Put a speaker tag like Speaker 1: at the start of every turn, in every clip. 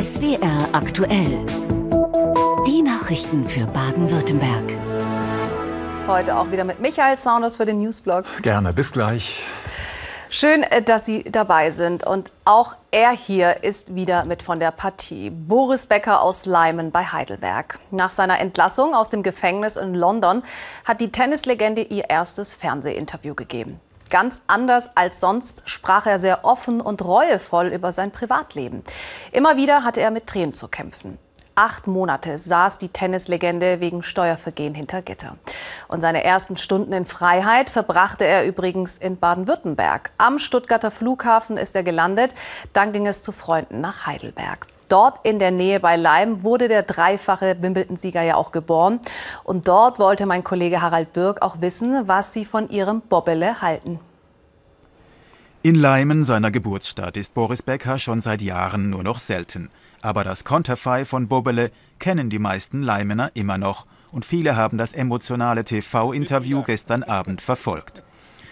Speaker 1: SWR aktuell. Die Nachrichten für Baden-Württemberg.
Speaker 2: Heute auch wieder mit Michael Saunders für den Newsblog.
Speaker 3: Gerne, bis gleich.
Speaker 2: Schön, äh, dass Sie dabei sind. Und auch er hier ist wieder mit von der Partie. Boris Becker aus Leimen bei Heidelberg. Nach seiner Entlassung aus dem Gefängnis in London hat die Tennislegende ihr erstes Fernsehinterview gegeben. Ganz anders als sonst sprach er sehr offen und reuevoll über sein Privatleben. Immer wieder hatte er mit Tränen zu kämpfen. Acht Monate saß die Tennislegende wegen Steuervergehen hinter Gitter. Und seine ersten Stunden in Freiheit verbrachte er übrigens in Baden-Württemberg. Am Stuttgarter Flughafen ist er gelandet. Dann ging es zu Freunden nach Heidelberg. Dort in der Nähe bei Leim wurde der dreifache Wimbledon-Sieger ja auch geboren. Und dort wollte mein Kollege Harald Birk auch wissen, was sie von ihrem Bobbele halten.
Speaker 4: In Leimen, seiner Geburtsstadt, ist Boris Becker schon seit Jahren nur noch selten. Aber das Konterfei von Bobele kennen die meisten Leimener immer noch und viele haben das emotionale TV-Interview gestern Abend verfolgt.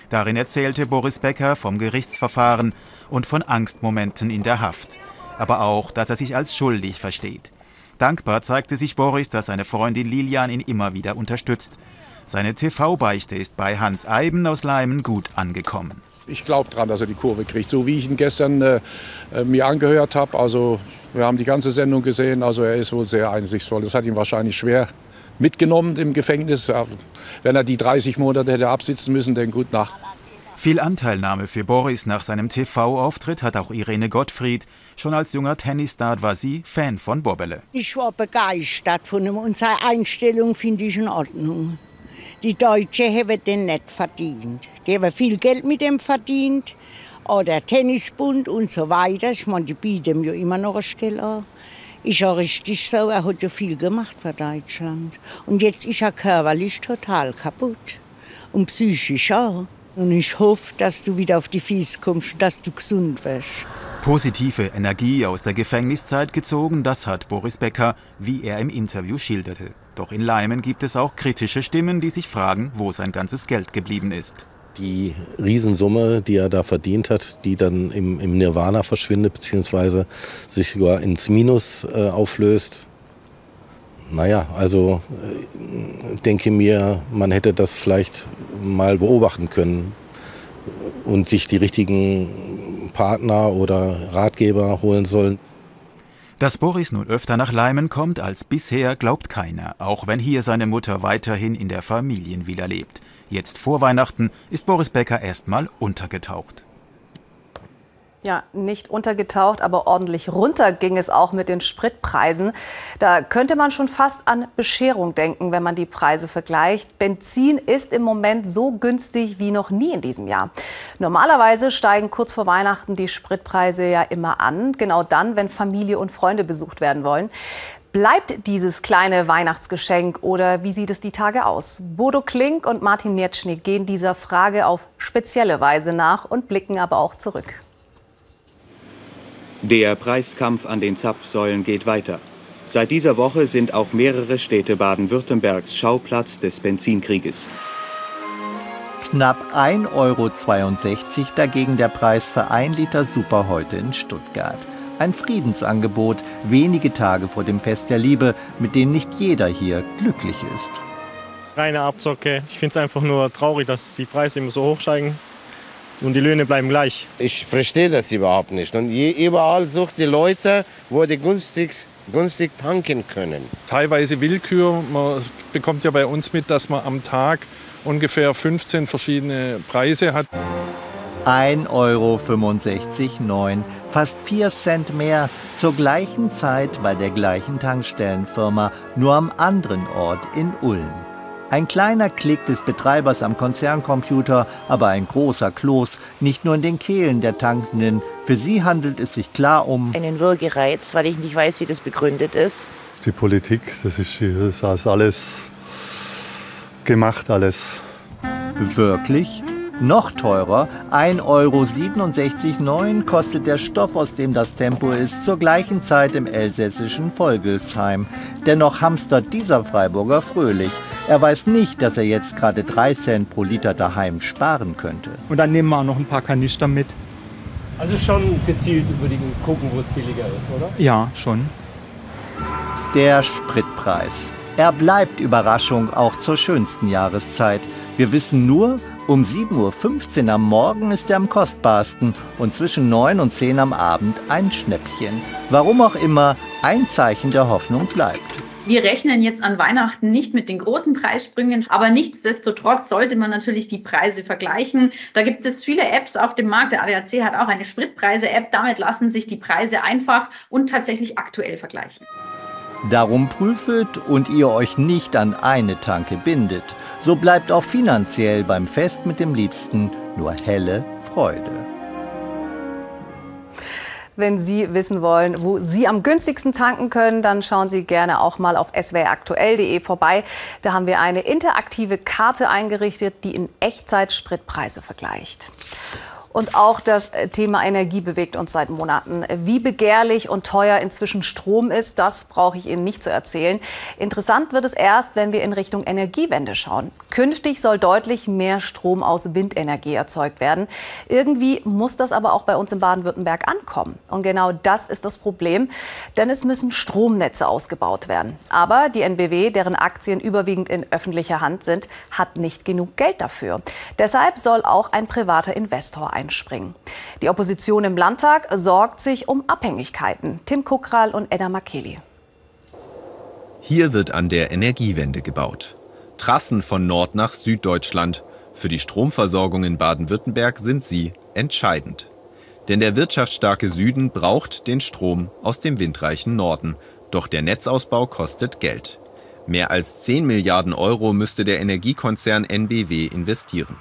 Speaker 4: Darin erzählte Boris Becker vom Gerichtsverfahren und von Angstmomenten in der Haft, aber auch, dass er sich als schuldig versteht. Dankbar zeigte sich Boris, dass seine Freundin Lilian ihn immer wieder unterstützt. Seine TV-Beichte ist bei Hans Eiben aus Leimen gut angekommen.
Speaker 5: Ich glaube daran, dass er die Kurve kriegt, so wie ich ihn gestern äh, äh mir angehört habe. Also wir haben die ganze Sendung gesehen, also er ist wohl sehr einsichtsvoll. Das hat ihn wahrscheinlich schwer mitgenommen im Gefängnis. Wenn er die 30 Monate hätte absitzen müssen, denn gut nach.
Speaker 4: Viel Anteilnahme für Boris nach seinem TV-Auftritt hat auch Irene Gottfried. Schon als junger Tennisstar war sie Fan von Bobbele.
Speaker 6: Ich war begeistert von ihm und seine Einstellung finde ich in Ordnung. Die Deutsche haben den nicht verdient. Die haben viel Geld mit dem verdient oder Tennisbund und so weiter. Ich meine, die bieten ja immer noch eine Stelle an. Ist ja richtig so, er hat ja viel gemacht für Deutschland. Und jetzt ist er körperlich total kaputt. Und psychisch auch. Und ich hoffe, dass du wieder auf die Füße kommst und dass du gesund wirst.
Speaker 4: Positive Energie aus der Gefängniszeit gezogen, das hat Boris Becker, wie er im Interview schilderte. Doch in Leimen gibt es auch kritische Stimmen, die sich fragen, wo sein ganzes Geld geblieben ist
Speaker 7: die Riesensumme, die er da verdient hat, die dann im, im Nirvana verschwindet, beziehungsweise sich sogar ins Minus äh, auflöst. Naja, also äh, denke mir, man hätte das vielleicht mal beobachten können und sich die richtigen Partner oder Ratgeber holen sollen.
Speaker 4: Dass Boris nun öfter nach Leimen kommt als bisher, glaubt keiner, auch wenn hier seine Mutter weiterhin in der Familienvilla lebt. Jetzt vor Weihnachten ist Boris Becker erstmal untergetaucht.
Speaker 2: Ja, nicht untergetaucht, aber ordentlich runter ging es auch mit den Spritpreisen. Da könnte man schon fast an Bescherung denken, wenn man die Preise vergleicht. Benzin ist im Moment so günstig wie noch nie in diesem Jahr. Normalerweise steigen kurz vor Weihnachten die Spritpreise ja immer an, genau dann, wenn Familie und Freunde besucht werden wollen. Bleibt dieses kleine Weihnachtsgeschenk oder wie sieht es die Tage aus? Bodo Klink und Martin Miertschnick gehen dieser Frage auf spezielle Weise nach und blicken aber auch zurück.
Speaker 8: Der Preiskampf an den Zapfsäulen geht weiter. Seit dieser Woche sind auch mehrere Städte Baden-Württembergs Schauplatz des Benzinkrieges.
Speaker 9: Knapp 1,62 Euro dagegen der Preis für ein Liter Super heute in Stuttgart. Ein Friedensangebot wenige Tage vor dem Fest der Liebe, mit dem nicht jeder hier glücklich ist.
Speaker 10: Reine Abzocke. Ich finde es einfach nur traurig, dass die Preise immer so hochsteigen und die Löhne bleiben gleich.
Speaker 11: Ich verstehe das überhaupt nicht. Und überall sucht die Leute, wo die günstig, günstig tanken können.
Speaker 12: Teilweise Willkür. Man bekommt ja bei uns mit, dass man am Tag ungefähr 15 verschiedene Preise hat.
Speaker 9: 1,65 Euro, fast 4 Cent mehr, zur gleichen Zeit bei der gleichen Tankstellenfirma, nur am anderen Ort in Ulm. Ein kleiner Klick des Betreibers am Konzerncomputer, aber ein großer Kloß, nicht nur in den Kehlen der Tankenden. Für sie handelt es sich klar um
Speaker 13: einen Würgereiz, weil ich nicht weiß, wie das begründet ist.
Speaker 14: Die Politik, das ist, das ist alles gemacht, alles.
Speaker 9: Wirklich? Noch teurer, 1,67,9 Euro kostet der Stoff, aus dem das Tempo ist, zur gleichen Zeit im elsässischen Volgelsheim. Dennoch hamstert dieser Freiburger fröhlich. Er weiß nicht, dass er jetzt gerade 3 Cent pro Liter daheim sparen könnte.
Speaker 15: Und dann nehmen wir auch noch ein paar Kanister mit.
Speaker 3: Also schon gezielt über die gucken, wo es billiger ist, oder?
Speaker 15: Ja, schon.
Speaker 9: Der Spritpreis. Er bleibt Überraschung auch zur schönsten Jahreszeit. Wir wissen nur, um 7.15 Uhr am Morgen ist er am kostbarsten und zwischen 9 und 10 am Abend ein Schnäppchen. Warum auch immer, ein Zeichen der Hoffnung bleibt.
Speaker 16: Wir rechnen jetzt an Weihnachten nicht mit den großen Preissprüngen, aber nichtsdestotrotz sollte man natürlich die Preise vergleichen. Da gibt es viele Apps auf dem Markt. Der ADAC hat auch eine Spritpreise-App. Damit lassen sich die Preise einfach und tatsächlich aktuell vergleichen.
Speaker 9: Darum prüfet und ihr euch nicht an eine Tanke bindet. So bleibt auch finanziell beim Fest mit dem Liebsten nur helle Freude.
Speaker 2: Wenn Sie wissen wollen, wo Sie am günstigsten tanken können, dann schauen Sie gerne auch mal auf swraktuell.de vorbei. Da haben wir eine interaktive Karte eingerichtet, die in Echtzeit Spritpreise vergleicht. Und auch das äh, Thema Energie bewegt uns seit Monaten. Wie begehrlich und teuer inzwischen Strom ist, das brauche ich Ihnen nicht zu erzählen. Interessant wird es erst, wenn wir in Richtung Energiewende schauen. Künftig soll deutlich mehr Strom aus Windenergie erzeugt werden. Irgendwie muss das aber auch bei uns in Baden-Württemberg ankommen. Und genau das ist das Problem, denn es müssen Stromnetze ausgebaut werden. Aber die NBW, deren Aktien überwiegend in öffentlicher Hand sind, hat nicht genug Geld dafür. Deshalb soll auch ein privater Investor ein einspringen. Die Opposition im Landtag sorgt sich um Abhängigkeiten. Tim Kukral und Edda Makeli.
Speaker 17: Hier wird an der Energiewende gebaut. Trassen von Nord nach Süddeutschland. Für die Stromversorgung in Baden-Württemberg sind sie entscheidend. Denn der wirtschaftsstarke Süden braucht den Strom aus dem windreichen Norden. Doch der Netzausbau kostet Geld. Mehr als 10 Milliarden Euro müsste der Energiekonzern NBW investieren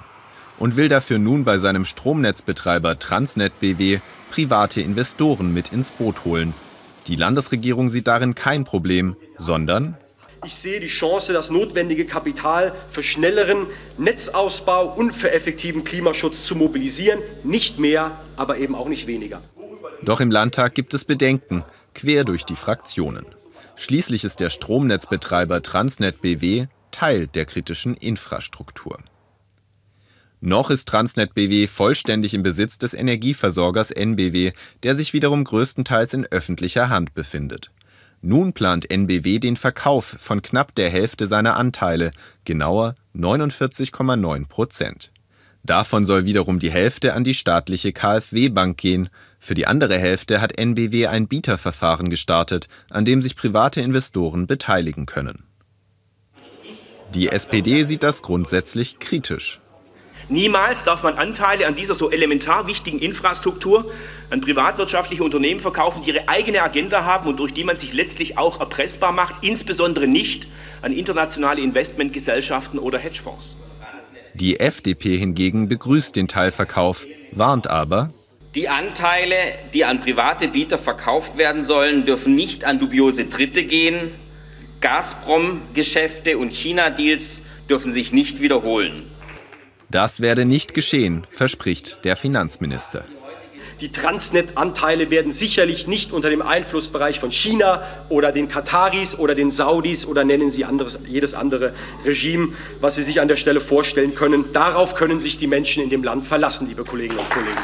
Speaker 17: und will dafür nun bei seinem Stromnetzbetreiber Transnet BW private Investoren mit ins Boot holen. Die Landesregierung sieht darin kein Problem, sondern
Speaker 18: ich sehe die Chance, das notwendige Kapital für schnelleren Netzausbau und für effektiven Klimaschutz zu mobilisieren. Nicht mehr, aber eben auch nicht weniger.
Speaker 17: Doch im Landtag gibt es Bedenken, quer durch die Fraktionen. Schließlich ist der Stromnetzbetreiber Transnet BW Teil der kritischen Infrastruktur. Noch ist Transnet BW vollständig im Besitz des Energieversorgers NBW, der sich wiederum größtenteils in öffentlicher Hand befindet. Nun plant NBW den Verkauf von knapp der Hälfte seiner Anteile, genauer 49,9 Prozent. Davon soll wiederum die Hälfte an die staatliche KfW Bank gehen. Für die andere Hälfte hat NBW ein Bieterverfahren gestartet, an dem sich private Investoren beteiligen können. Die SPD sieht das grundsätzlich kritisch.
Speaker 19: Niemals darf man Anteile an dieser so elementar wichtigen Infrastruktur an privatwirtschaftliche Unternehmen verkaufen, die ihre eigene Agenda haben und durch die man sich letztlich auch erpressbar macht, insbesondere nicht an internationale Investmentgesellschaften oder Hedgefonds.
Speaker 17: Die FDP hingegen begrüßt den Teilverkauf, warnt aber,
Speaker 20: die Anteile, die an private Bieter verkauft werden sollen, dürfen nicht an dubiose Dritte gehen. Gazprom-Geschäfte und China-Deals dürfen sich nicht wiederholen.
Speaker 17: Das werde nicht geschehen, verspricht der Finanzminister.
Speaker 18: Die Transnet-Anteile werden sicherlich nicht unter dem Einflussbereich von China oder den Kataris oder den Saudis oder nennen Sie anderes, jedes andere Regime, was Sie sich an der Stelle vorstellen können. Darauf können sich die Menschen in dem Land verlassen, liebe Kolleginnen und Kollegen.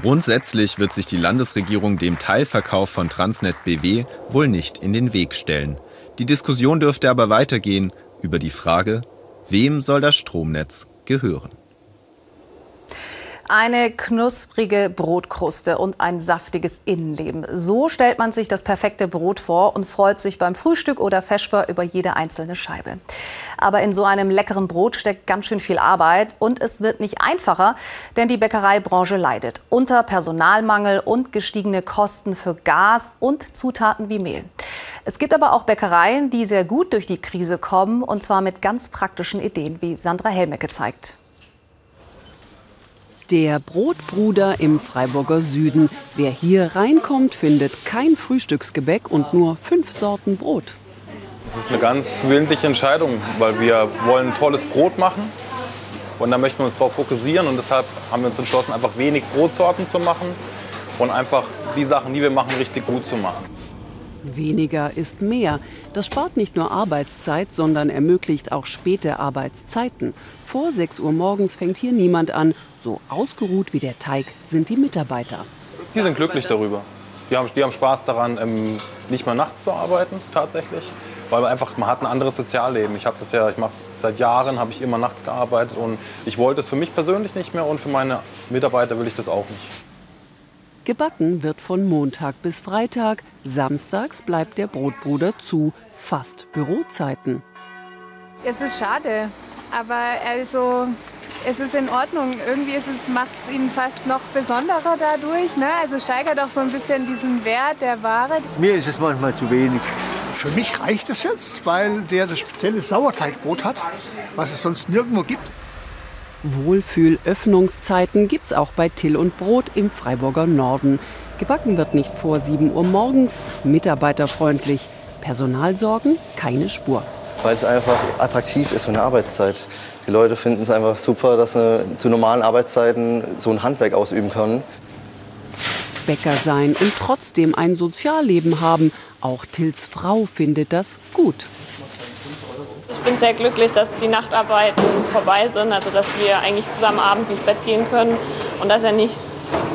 Speaker 17: Grundsätzlich wird sich die Landesregierung dem Teilverkauf von Transnet BW wohl nicht in den Weg stellen. Die Diskussion dürfte aber weitergehen über die Frage, wem soll das Stromnetz gehören.
Speaker 2: Eine knusprige Brotkruste und ein saftiges Innenleben. So stellt man sich das perfekte Brot vor und freut sich beim Frühstück oder Vesper über jede einzelne Scheibe. Aber in so einem leckeren Brot steckt ganz schön viel Arbeit und es wird nicht einfacher, denn die Bäckereibranche leidet unter Personalmangel und gestiegene Kosten für Gas und Zutaten wie Mehl. Es gibt aber auch Bäckereien, die sehr gut durch die Krise kommen und zwar mit ganz praktischen Ideen, wie Sandra Helmecke zeigt.
Speaker 21: Der Brotbruder im Freiburger Süden. Wer hier reinkommt, findet kein Frühstücksgebäck und nur fünf Sorten Brot.
Speaker 22: Das ist eine ganz willentliche Entscheidung, weil wir wollen tolles Brot machen und da möchten wir uns darauf fokussieren und deshalb haben wir uns entschlossen, einfach wenig Brotsorten zu machen und einfach die Sachen, die wir machen, richtig gut zu machen.
Speaker 21: Weniger ist mehr. Das spart nicht nur Arbeitszeit, sondern ermöglicht auch späte Arbeitszeiten. Vor 6 Uhr morgens fängt hier niemand an. So ausgeruht wie der Teig sind die Mitarbeiter.
Speaker 22: Die sind glücklich darüber. Die haben, die haben Spaß daran, ähm, nicht mehr nachts zu arbeiten, tatsächlich. Weil man einfach, man hat ein anderes Sozialleben. Ich habe das ja, ich mache seit Jahren, habe ich immer nachts gearbeitet und ich wollte es für mich persönlich nicht mehr und für meine Mitarbeiter will ich das auch nicht.
Speaker 21: Gebacken wird von Montag bis Freitag. Samstags bleibt der Brotbruder zu. Fast Bürozeiten.
Speaker 23: Es ist schade, aber also es ist in Ordnung. Irgendwie macht es ihn fast noch besonderer dadurch. Ne? Also steigert auch so ein bisschen diesen Wert der Ware.
Speaker 15: Mir ist es manchmal zu wenig.
Speaker 24: Für mich reicht es jetzt, weil der das spezielle Sauerteigbrot hat, was es sonst nirgendwo gibt.
Speaker 21: Wohlfühl-Öffnungszeiten gibt's auch bei Till und Brot im Freiburger Norden. Gebacken wird nicht vor 7 Uhr morgens, mitarbeiterfreundlich. Personalsorgen keine Spur.
Speaker 25: Weil es einfach attraktiv ist für eine Arbeitszeit. Die Leute finden es einfach super, dass sie zu normalen Arbeitszeiten so ein Handwerk ausüben können.
Speaker 21: Bäcker sein und trotzdem ein Sozialleben haben. Auch Tills Frau findet das gut.
Speaker 26: Ich bin sehr glücklich, dass die Nachtarbeiten vorbei sind, also dass wir eigentlich zusammen abends ins Bett gehen können und dass er nicht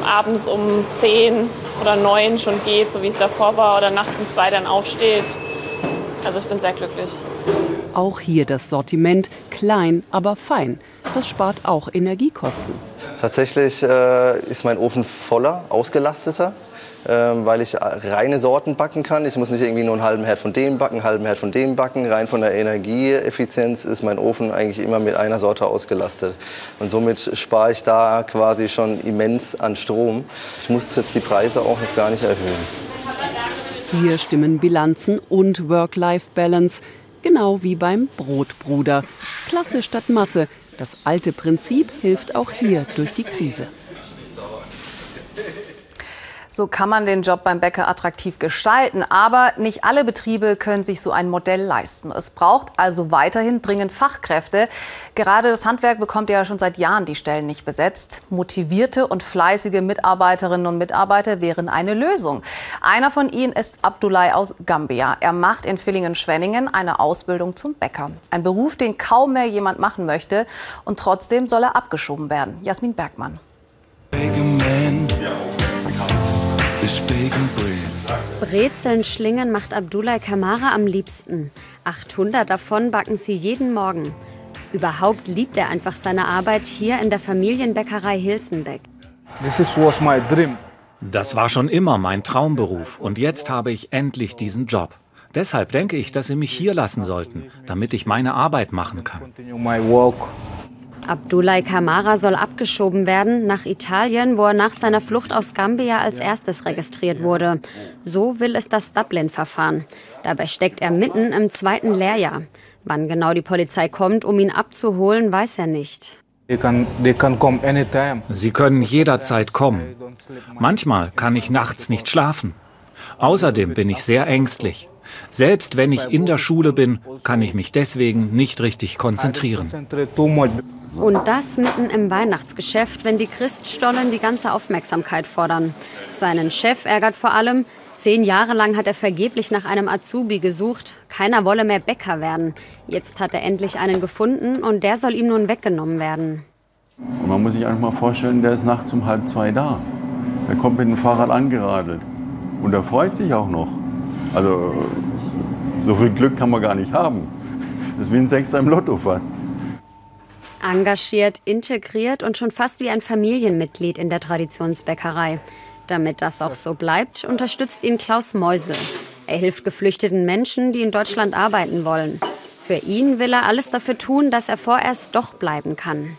Speaker 26: abends um 10 oder 9 schon geht, so wie es davor war, oder nachts um 2 dann aufsteht. Also ich bin sehr glücklich.
Speaker 21: Auch hier das Sortiment klein, aber fein. Das spart auch Energiekosten.
Speaker 25: Tatsächlich äh, ist mein Ofen voller, ausgelasteter weil ich reine Sorten backen kann. Ich muss nicht irgendwie nur einen halben Herd von dem backen, einen halben Herd von dem backen. Rein von der Energieeffizienz ist mein Ofen eigentlich immer mit einer Sorte ausgelastet. Und somit spare ich da quasi schon immens an Strom. Ich muss jetzt die Preise auch noch gar nicht erhöhen.
Speaker 21: Hier stimmen Bilanzen und Work-Life-Balance, genau wie beim Brotbruder. Klasse statt Masse. Das alte Prinzip hilft auch hier durch die Krise. So kann man den Job beim Bäcker attraktiv gestalten. Aber nicht alle Betriebe können sich so ein Modell leisten. Es braucht also weiterhin dringend Fachkräfte. Gerade das Handwerk bekommt ja schon seit Jahren die Stellen nicht besetzt. Motivierte und fleißige Mitarbeiterinnen und Mitarbeiter wären eine Lösung. Einer von ihnen ist Abdullah aus Gambia. Er macht in Villingen-Schwenningen eine Ausbildung zum Bäcker. Ein Beruf, den kaum mehr jemand machen möchte. Und trotzdem soll er abgeschoben werden. Jasmin Bergmann.
Speaker 27: Brezeln schlingen macht Abdullah Kamara am liebsten. 800 davon backen sie jeden Morgen. Überhaupt liebt er einfach seine Arbeit hier in der Familienbäckerei Hilsenbeck.
Speaker 28: Das war schon immer mein Traumberuf und jetzt habe ich endlich diesen Job. Deshalb denke ich, dass Sie mich hier lassen sollten, damit ich meine Arbeit machen kann.
Speaker 27: Abdullah Kamara soll abgeschoben werden nach Italien, wo er nach seiner Flucht aus Gambia als erstes registriert wurde. So will es das Dublin-Verfahren. Dabei steckt er mitten im zweiten Lehrjahr. Wann genau die Polizei kommt, um ihn abzuholen, weiß er nicht.
Speaker 28: Sie können jederzeit kommen. Manchmal kann ich nachts nicht schlafen. Außerdem bin ich sehr ängstlich. Selbst wenn ich in der Schule bin, kann ich mich deswegen nicht richtig konzentrieren.
Speaker 27: Und das mitten im Weihnachtsgeschäft, wenn die Christstollen die ganze Aufmerksamkeit fordern. Seinen Chef ärgert vor allem, zehn Jahre lang hat er vergeblich nach einem Azubi gesucht. Keiner wolle mehr Bäcker werden. Jetzt hat er endlich einen gefunden und der soll ihm nun weggenommen werden.
Speaker 29: Und man muss sich einfach mal vorstellen, der ist nachts um halb zwei da. Er kommt mit dem Fahrrad angeradelt. Und er freut sich auch noch. Also so viel Glück kann man gar nicht haben. Das ist wie ein Sechster im Lotto fast.
Speaker 27: Engagiert, integriert und schon fast wie ein Familienmitglied in der Traditionsbäckerei. Damit das auch so bleibt, unterstützt ihn Klaus Meusel. Er hilft geflüchteten Menschen, die in Deutschland arbeiten wollen. Für ihn will er alles dafür tun, dass er vorerst doch bleiben kann.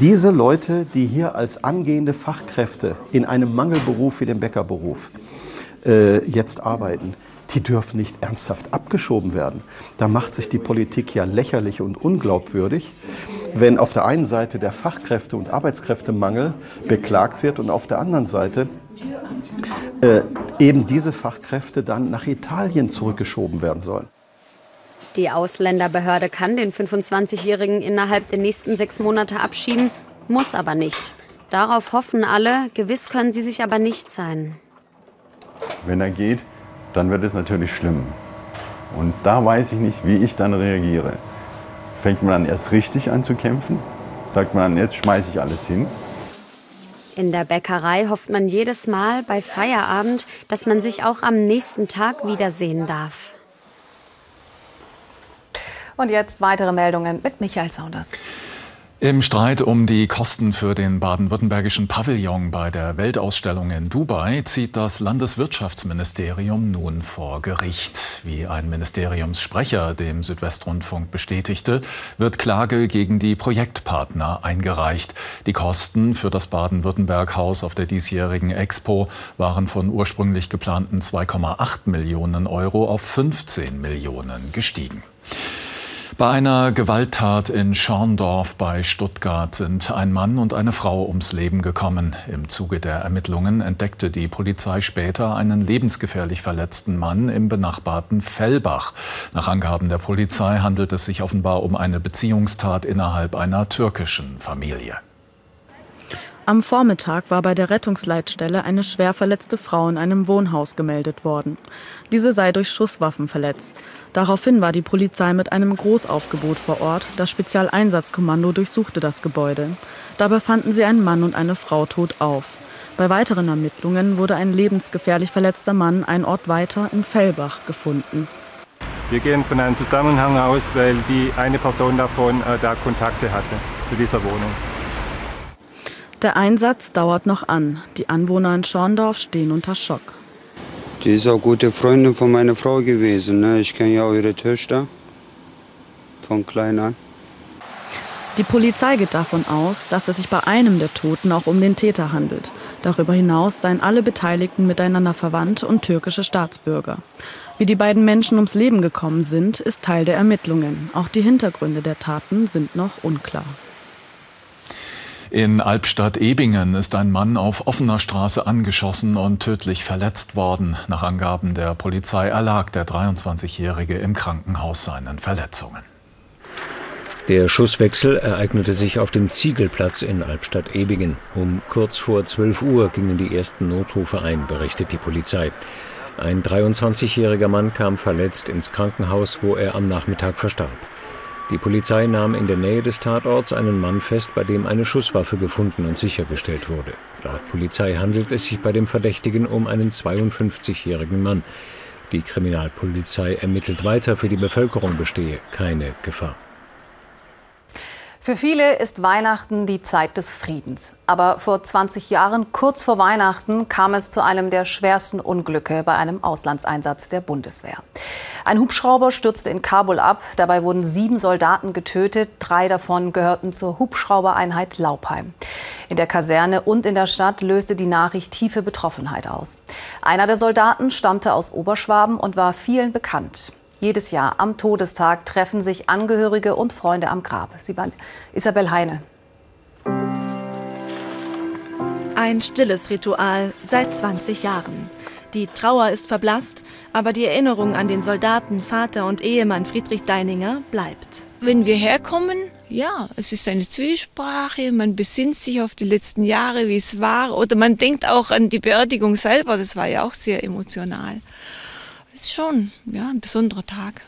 Speaker 30: Diese Leute, die hier als angehende Fachkräfte in einem Mangelberuf wie dem Bäckerberuf äh, jetzt arbeiten, die dürfen nicht ernsthaft abgeschoben werden. Da macht sich die Politik ja lächerlich und unglaubwürdig, wenn auf der einen Seite der Fachkräfte- und Arbeitskräftemangel beklagt wird und auf der anderen Seite äh, eben diese Fachkräfte dann nach Italien zurückgeschoben werden sollen.
Speaker 27: Die Ausländerbehörde kann den 25-Jährigen innerhalb der nächsten sechs Monate abschieben, muss aber nicht. Darauf hoffen alle, gewiss können sie sich aber nicht sein.
Speaker 29: Wenn er geht, dann wird es natürlich schlimm. Und da weiß ich nicht, wie ich dann reagiere. Fängt man dann erst richtig an zu kämpfen? Sagt man dann, jetzt schmeiße ich alles hin?
Speaker 27: In der Bäckerei hofft man jedes Mal bei Feierabend, dass man sich auch am nächsten Tag wiedersehen darf.
Speaker 2: Und jetzt weitere Meldungen mit Michael Saunders.
Speaker 31: Im Streit um die Kosten für den baden-württembergischen Pavillon bei der Weltausstellung in Dubai zieht das Landeswirtschaftsministerium nun vor Gericht. Wie ein Ministeriumssprecher dem Südwestrundfunk bestätigte, wird Klage gegen die Projektpartner eingereicht. Die Kosten für das Baden-Württemberg-Haus auf der diesjährigen Expo waren von ursprünglich geplanten 2,8 Millionen Euro auf 15 Millionen gestiegen. Bei einer Gewalttat in Schorndorf bei Stuttgart sind ein Mann und eine Frau ums Leben gekommen. Im Zuge der Ermittlungen entdeckte die Polizei später einen lebensgefährlich verletzten Mann im benachbarten Fellbach. Nach Angaben der Polizei handelt es sich offenbar um eine Beziehungstat innerhalb einer türkischen Familie.
Speaker 32: Am Vormittag war bei der Rettungsleitstelle eine schwer verletzte Frau in einem Wohnhaus gemeldet worden. Diese sei durch Schusswaffen verletzt. Daraufhin war die Polizei mit einem Großaufgebot vor Ort. Das Spezialeinsatzkommando durchsuchte das Gebäude. Dabei fanden sie einen Mann und eine Frau tot auf. Bei weiteren Ermittlungen wurde ein lebensgefährlich verletzter Mann ein Ort weiter in Fellbach gefunden.
Speaker 33: Wir gehen von einem Zusammenhang aus, weil die eine Person davon äh, da Kontakte hatte zu dieser Wohnung.
Speaker 32: Der Einsatz dauert noch an. Die Anwohner in Schorndorf stehen unter Schock.
Speaker 34: Die ist auch gute Freundin von meiner Frau gewesen. Ne? Ich kenne ja auch ihre Töchter von klein an.
Speaker 32: Die Polizei geht davon aus, dass es sich bei einem der Toten auch um den Täter handelt. Darüber hinaus seien alle Beteiligten miteinander verwandt und türkische Staatsbürger. Wie die beiden Menschen ums Leben gekommen sind, ist Teil der Ermittlungen. Auch die Hintergründe der Taten sind noch unklar.
Speaker 31: In Albstadt-Ebingen ist ein Mann auf offener Straße angeschossen und tödlich verletzt worden. Nach Angaben der Polizei erlag der 23-Jährige im Krankenhaus seinen Verletzungen.
Speaker 35: Der Schusswechsel ereignete sich auf dem Ziegelplatz in Albstadt-Ebingen. Um kurz vor 12 Uhr gingen die ersten Notrufe ein, berichtet die Polizei. Ein 23-jähriger Mann kam verletzt ins Krankenhaus, wo er am Nachmittag verstarb. Die Polizei nahm in der Nähe des Tatorts einen Mann fest, bei dem eine Schusswaffe gefunden und sichergestellt wurde. Laut Polizei handelt es sich bei dem Verdächtigen um einen 52-jährigen Mann. Die Kriminalpolizei ermittelt weiter, für die Bevölkerung bestehe keine Gefahr.
Speaker 2: Für viele ist Weihnachten die Zeit des Friedens. Aber vor 20 Jahren, kurz vor Weihnachten, kam es zu einem der schwersten Unglücke bei einem Auslandseinsatz der Bundeswehr. Ein Hubschrauber stürzte in Kabul ab. Dabei wurden sieben Soldaten getötet. Drei davon gehörten zur Hubschraubereinheit Laupheim. In der Kaserne und in der Stadt löste die Nachricht tiefe Betroffenheit aus. Einer der Soldaten stammte aus Oberschwaben und war vielen bekannt. Jedes Jahr am Todestag treffen sich Angehörige und Freunde am Grab. Sie waren Isabel Heine.
Speaker 36: Ein stilles Ritual seit 20 Jahren. Die Trauer ist verblasst, aber die Erinnerung an den Soldaten, Vater und Ehemann Friedrich Deininger bleibt.
Speaker 37: Wenn wir herkommen, ja, es ist eine Zwiesprache, man besinnt sich auf die letzten Jahre, wie es war, oder man denkt auch an die Beerdigung selber, das war ja auch sehr emotional ist schon ja, ein besonderer Tag.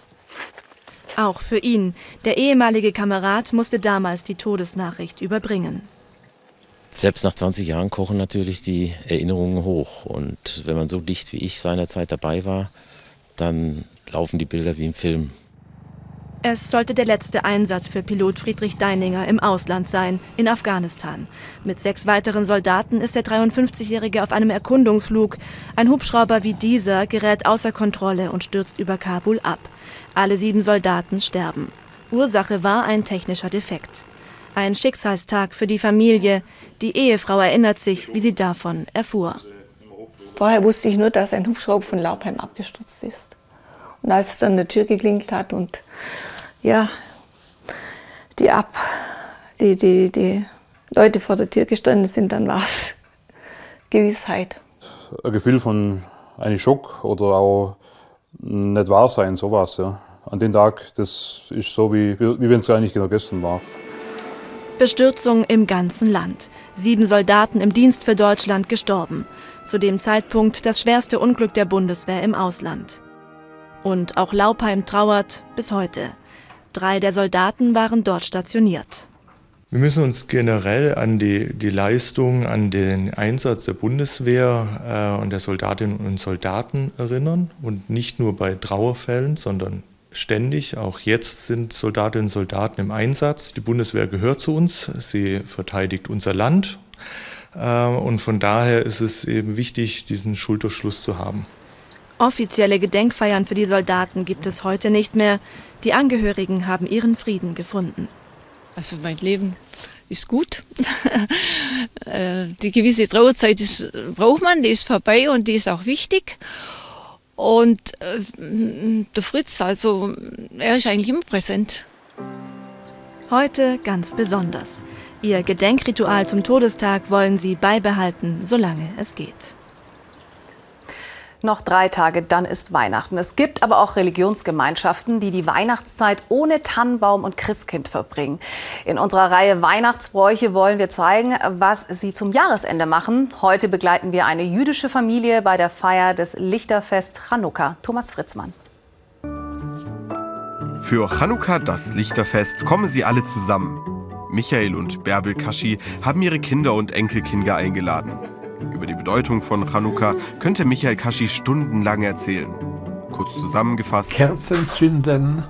Speaker 36: Auch für ihn. Der ehemalige Kamerad musste damals die Todesnachricht überbringen.
Speaker 38: Selbst nach 20 Jahren kochen natürlich die Erinnerungen hoch. Und wenn man so dicht wie ich seinerzeit dabei war, dann laufen die Bilder wie im Film.
Speaker 36: Es sollte der letzte Einsatz für Pilot Friedrich Deininger im Ausland sein, in Afghanistan. Mit sechs weiteren Soldaten ist der 53-Jährige auf einem Erkundungsflug. Ein Hubschrauber wie dieser gerät außer Kontrolle und stürzt über Kabul ab. Alle sieben Soldaten sterben. Ursache war ein technischer Defekt. Ein Schicksalstag für die Familie. Die Ehefrau erinnert sich, wie sie davon erfuhr.
Speaker 37: Vorher wusste ich nur, dass ein Hubschrauber von Laubheim abgestürzt ist. Und als es dann an der Tür geklingelt hat und ja, die ab, die, die, die Leute vor der Tür gestanden sind, dann war es Gewissheit.
Speaker 22: Ein Gefühl von einem Schock oder auch nicht wahr sein, sowas. Ja. An dem Tag, das ist so, wie, wie wenn es gar nicht genau gestern war.
Speaker 36: Bestürzung im ganzen Land. Sieben Soldaten im Dienst für Deutschland gestorben. Zu dem Zeitpunkt das schwerste Unglück der Bundeswehr im Ausland. Und auch Laupheim trauert bis heute. Drei der Soldaten waren dort stationiert.
Speaker 39: Wir müssen uns generell an die, die Leistung, an den Einsatz der Bundeswehr äh, und der Soldatinnen und Soldaten erinnern. Und nicht nur bei Trauerfällen, sondern ständig. Auch jetzt sind Soldatinnen und Soldaten im Einsatz. Die Bundeswehr gehört zu uns. Sie verteidigt unser Land. Äh, und von daher ist es eben wichtig, diesen Schulterschluss zu haben.
Speaker 36: Offizielle Gedenkfeiern für die Soldaten gibt es heute nicht mehr. Die Angehörigen haben ihren Frieden gefunden.
Speaker 37: Also mein Leben ist gut. Äh, die gewisse Trauerzeit ist, braucht man, die ist vorbei und die ist auch wichtig. Und äh, der Fritz, also er ist eigentlich immer präsent.
Speaker 36: Heute ganz besonders. Ihr Gedenkritual zum Todestag wollen sie beibehalten, solange es geht.
Speaker 2: Noch drei Tage, dann ist Weihnachten. Es gibt aber auch Religionsgemeinschaften, die die Weihnachtszeit ohne Tannenbaum und Christkind verbringen. In unserer Reihe Weihnachtsbräuche wollen wir zeigen, was sie zum Jahresende machen. Heute begleiten wir eine jüdische Familie bei der Feier des Lichterfest Chanukka. Thomas Fritzmann.
Speaker 40: Für Chanukka, das Lichterfest, kommen sie alle zusammen. Michael und Bärbel Kaschi haben ihre Kinder und Enkelkinder eingeladen. Über die Bedeutung von Chanukka könnte Michael Kaschi stundenlang erzählen. Kurz zusammengefasst.
Speaker 41: Kerzen zünden,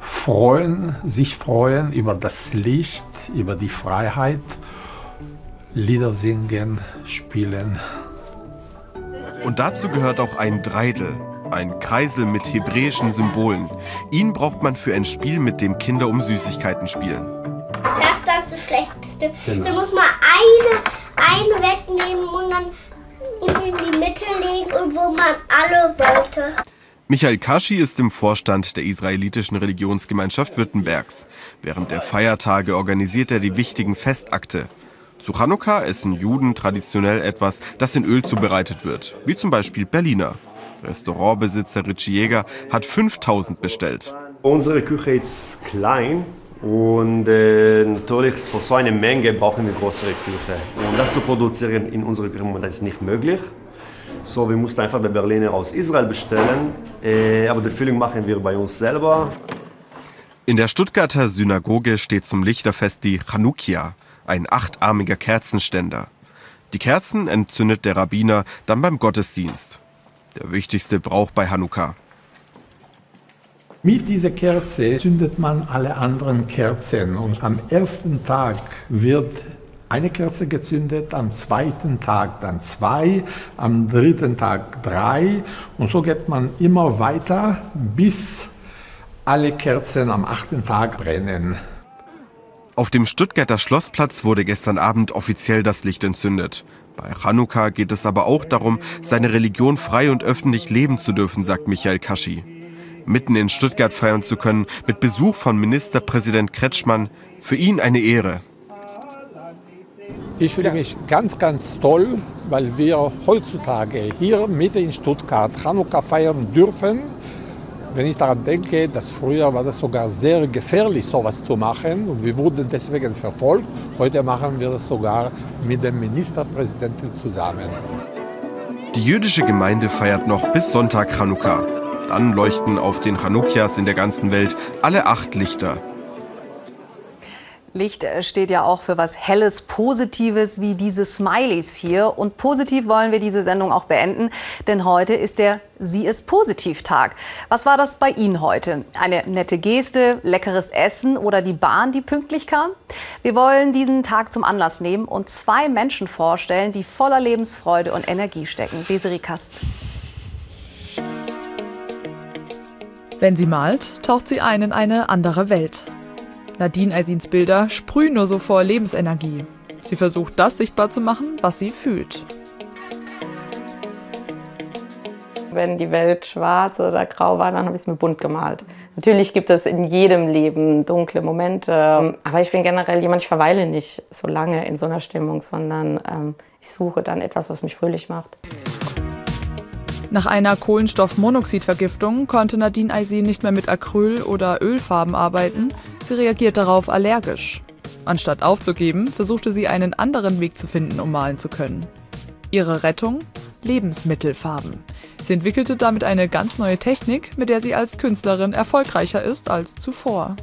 Speaker 41: freuen, sich freuen über das Licht, über die Freiheit, Lieder singen, spielen.
Speaker 40: Und dazu gehört auch ein Dreidel, ein Kreisel mit hebräischen Symbolen. Ihn braucht man für ein Spiel, mit dem Kinder um Süßigkeiten spielen.
Speaker 42: Das ist das Schlechteste. Genau. Dann muss man eine eine wegnehmen und dann in die Mitte legen, wo man alle wollte.
Speaker 40: Michael Kaschi ist im Vorstand der israelitischen Religionsgemeinschaft Württembergs. Während der Feiertage organisiert er die wichtigen Festakte. Zu Chanukka essen Juden traditionell etwas, das in Öl zubereitet wird, wie zum Beispiel Berliner. Restaurantbesitzer Richie Jäger hat 5000 bestellt.
Speaker 43: Unsere Küche ist klein, und äh, natürlich für so eine Menge brauchen wir größere Küche. Und das zu produzieren in unserer Küche momentan ist nicht möglich. So, wir mussten einfach bei Berliner aus Israel bestellen. Äh, aber die Füllung machen wir bei uns selber.
Speaker 40: In der Stuttgarter Synagoge steht zum Lichterfest die Chanukia, ein achtarmiger Kerzenständer. Die Kerzen entzündet der Rabbiner dann beim Gottesdienst. Der wichtigste Brauch bei Hanukkah.
Speaker 41: Mit dieser Kerze zündet man alle anderen Kerzen und am ersten Tag wird eine Kerze gezündet, am zweiten Tag dann zwei, am dritten Tag drei und so geht man immer weiter, bis alle Kerzen am achten Tag brennen.
Speaker 40: Auf dem Stuttgarter Schlossplatz wurde gestern Abend offiziell das Licht entzündet. Bei Chanukka geht es aber auch darum, seine Religion frei und öffentlich leben zu dürfen, sagt Michael Kaschi mitten in Stuttgart feiern zu können, mit Besuch von Ministerpräsident Kretschmann. Für ihn eine Ehre.
Speaker 41: Ich fühle mich ganz, ganz toll, weil wir heutzutage hier mitten in Stuttgart Chanukka feiern dürfen. Wenn ich daran denke, dass früher war das sogar sehr gefährlich, sowas zu machen und wir wurden deswegen verfolgt. Heute machen wir das sogar mit dem Ministerpräsidenten zusammen.
Speaker 40: Die jüdische Gemeinde feiert noch bis Sonntag Chanukka. Dann leuchten auf den Chanukias in der ganzen Welt alle acht Lichter.
Speaker 2: Licht äh, steht ja auch für was Helles, Positives wie diese Smileys hier. Und positiv wollen wir diese Sendung auch beenden, denn heute ist der Sie ist Positiv-Tag. Was war das bei Ihnen heute? Eine nette Geste, leckeres Essen oder die Bahn, die pünktlich kam? Wir wollen diesen Tag zum Anlass nehmen und zwei Menschen vorstellen, die voller Lebensfreude und Energie stecken. Desiree Kast.
Speaker 44: Wenn sie malt, taucht sie ein in eine andere Welt. Nadine Eisins Bilder sprühen nur so vor Lebensenergie. Sie versucht das sichtbar zu machen, was sie fühlt.
Speaker 45: Wenn die Welt schwarz oder grau war, dann habe ich es mir bunt gemalt. Natürlich gibt es in jedem Leben dunkle Momente, aber ich bin generell jemand, ich verweile nicht so lange in so einer Stimmung, sondern ähm, ich suche dann etwas, was mich fröhlich macht.
Speaker 44: Nach einer Kohlenstoffmonoxidvergiftung konnte Nadine Aisin nicht mehr mit Acryl- oder Ölfarben arbeiten. Sie reagiert darauf allergisch. Anstatt aufzugeben, versuchte sie einen anderen Weg zu finden, um malen zu können. Ihre Rettung? Lebensmittelfarben. Sie entwickelte damit eine ganz neue Technik, mit der sie als Künstlerin erfolgreicher ist als zuvor.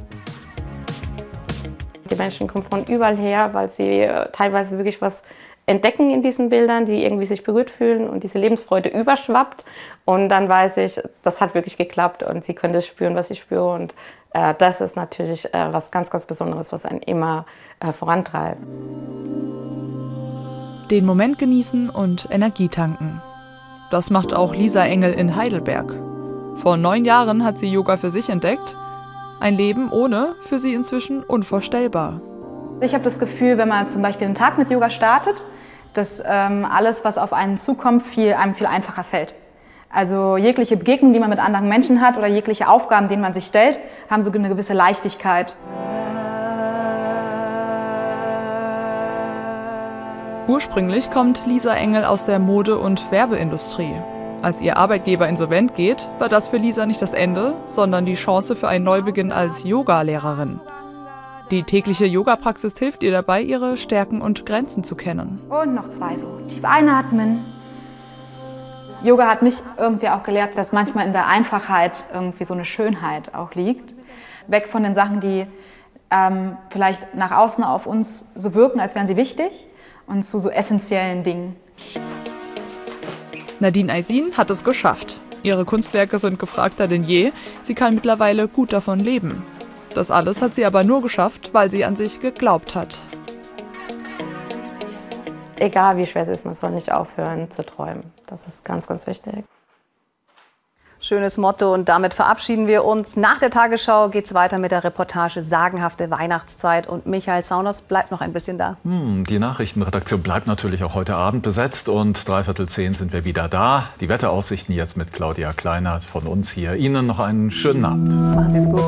Speaker 45: Die Menschen kommen von überall her, weil sie äh, teilweise wirklich was entdecken in diesen Bildern, die irgendwie sich berührt fühlen und diese Lebensfreude überschwappt. Und dann weiß ich, das hat wirklich geklappt und sie können das spüren, was ich spüre. Und äh, das ist natürlich äh, was ganz, ganz Besonderes, was einen immer äh, vorantreibt.
Speaker 44: Den Moment genießen und Energie tanken. Das macht auch Lisa Engel in Heidelberg. Vor neun Jahren hat sie Yoga für sich entdeckt. Ein Leben ohne für sie inzwischen unvorstellbar.
Speaker 46: Ich habe das Gefühl, wenn man zum Beispiel einen Tag mit Yoga startet, dass ähm, alles, was auf einen zukommt, viel, einem viel einfacher fällt. Also jegliche Begegnung, die man mit anderen Menschen hat oder jegliche Aufgaben, denen man sich stellt, haben so eine gewisse Leichtigkeit.
Speaker 44: Ursprünglich kommt Lisa Engel aus der Mode- und Werbeindustrie. Als ihr Arbeitgeber insolvent geht, war das für Lisa nicht das Ende, sondern die Chance für einen Neubeginn als Yoga-Lehrerin. Die tägliche Yoga-Praxis hilft ihr dabei, ihre Stärken und Grenzen zu kennen.
Speaker 46: Und noch zwei so. Tief einatmen. Yoga hat mich irgendwie auch gelehrt, dass manchmal in der Einfachheit irgendwie so eine Schönheit auch liegt. Weg von den Sachen, die ähm, vielleicht nach außen auf uns so wirken, als wären sie wichtig, und zu so essentiellen Dingen.
Speaker 44: Nadine Aisin hat es geschafft. Ihre Kunstwerke sind gefragter denn je. Sie kann mittlerweile gut davon leben. Das alles hat sie aber nur geschafft, weil sie an sich geglaubt hat.
Speaker 45: Egal wie schwer es ist, man soll nicht aufhören zu träumen. Das ist ganz, ganz wichtig.
Speaker 2: Schönes Motto und damit verabschieden wir uns. Nach der Tagesschau geht es weiter mit der Reportage Sagenhafte Weihnachtszeit und Michael Sauners bleibt noch ein bisschen da.
Speaker 31: Hm, die Nachrichtenredaktion bleibt natürlich auch heute Abend besetzt und dreiviertel zehn sind wir wieder da. Die Wetteraussichten jetzt mit Claudia Kleinert von uns hier. Ihnen noch einen schönen Abend.
Speaker 2: Machen Sie es gut.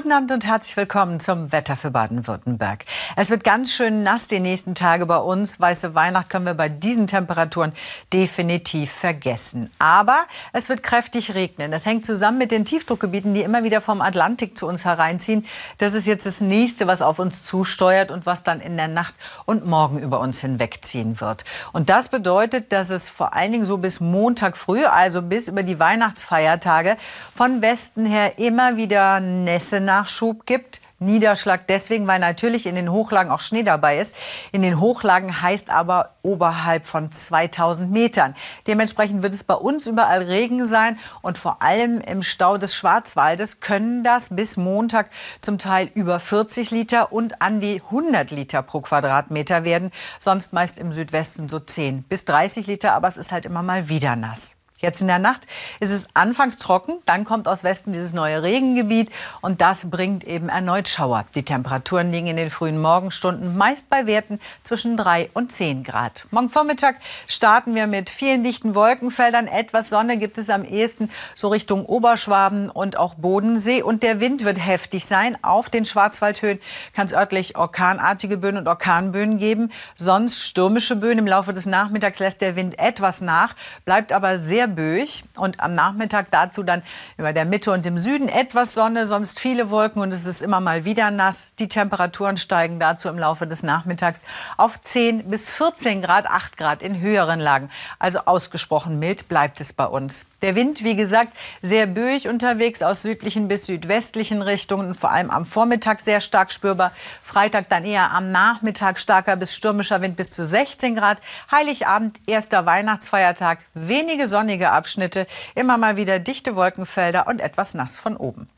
Speaker 47: Guten Abend und herzlich willkommen zum Wetter für Baden-Württemberg. Es wird ganz schön nass die nächsten Tage bei uns. Weiße Weihnacht können wir bei diesen Temperaturen definitiv vergessen. Aber es wird kräftig regnen. Das hängt zusammen mit den Tiefdruckgebieten, die immer wieder vom Atlantik zu uns hereinziehen. Das ist jetzt das nächste, was auf uns zusteuert und was dann in der Nacht und morgen über uns hinwegziehen wird. Und das bedeutet, dass es vor allen Dingen so bis Montag früh, also bis über die Weihnachtsfeiertage, von Westen her immer wieder Nässe Nachschub gibt. Niederschlag deswegen, weil natürlich in den Hochlagen auch Schnee dabei ist. In den Hochlagen heißt aber oberhalb von 2000 Metern. Dementsprechend wird es bei uns überall Regen sein und vor allem im Stau des Schwarzwaldes können das bis Montag zum Teil über 40 Liter und an die 100 Liter pro Quadratmeter werden. Sonst meist im Südwesten so 10 bis 30 Liter, aber es ist halt immer mal wieder nass. Jetzt in der Nacht ist es anfangs trocken, dann kommt aus Westen dieses neue Regengebiet und das bringt eben erneut Schauer. Die Temperaturen liegen in den frühen Morgenstunden meist bei Werten zwischen 3 und 10 Grad. Morgen Vormittag starten wir mit vielen dichten Wolkenfeldern. Etwas Sonne gibt es am ehesten so Richtung Oberschwaben und auch Bodensee und der Wind wird heftig sein. Auf den Schwarzwaldhöhen kann es örtlich orkanartige Böen und Orkanböen geben, sonst stürmische Böen. Im Laufe des Nachmittags lässt der Wind etwas nach, bleibt aber sehr böig und am Nachmittag dazu dann über der Mitte und im Süden etwas Sonne, sonst viele Wolken und es ist immer mal wieder nass. Die Temperaturen steigen dazu im Laufe des Nachmittags auf 10 bis 14 Grad, 8 Grad in höheren Lagen. Also ausgesprochen mild bleibt es bei uns. Der Wind, wie gesagt, sehr böig unterwegs aus südlichen bis südwestlichen Richtungen und vor allem am Vormittag sehr stark spürbar. Freitag dann eher am Nachmittag starker bis stürmischer Wind bis zu 16 Grad. Heiligabend, erster Weihnachtsfeiertag, wenige sonnige Abschnitte, immer mal wieder dichte Wolkenfelder und etwas nass von oben.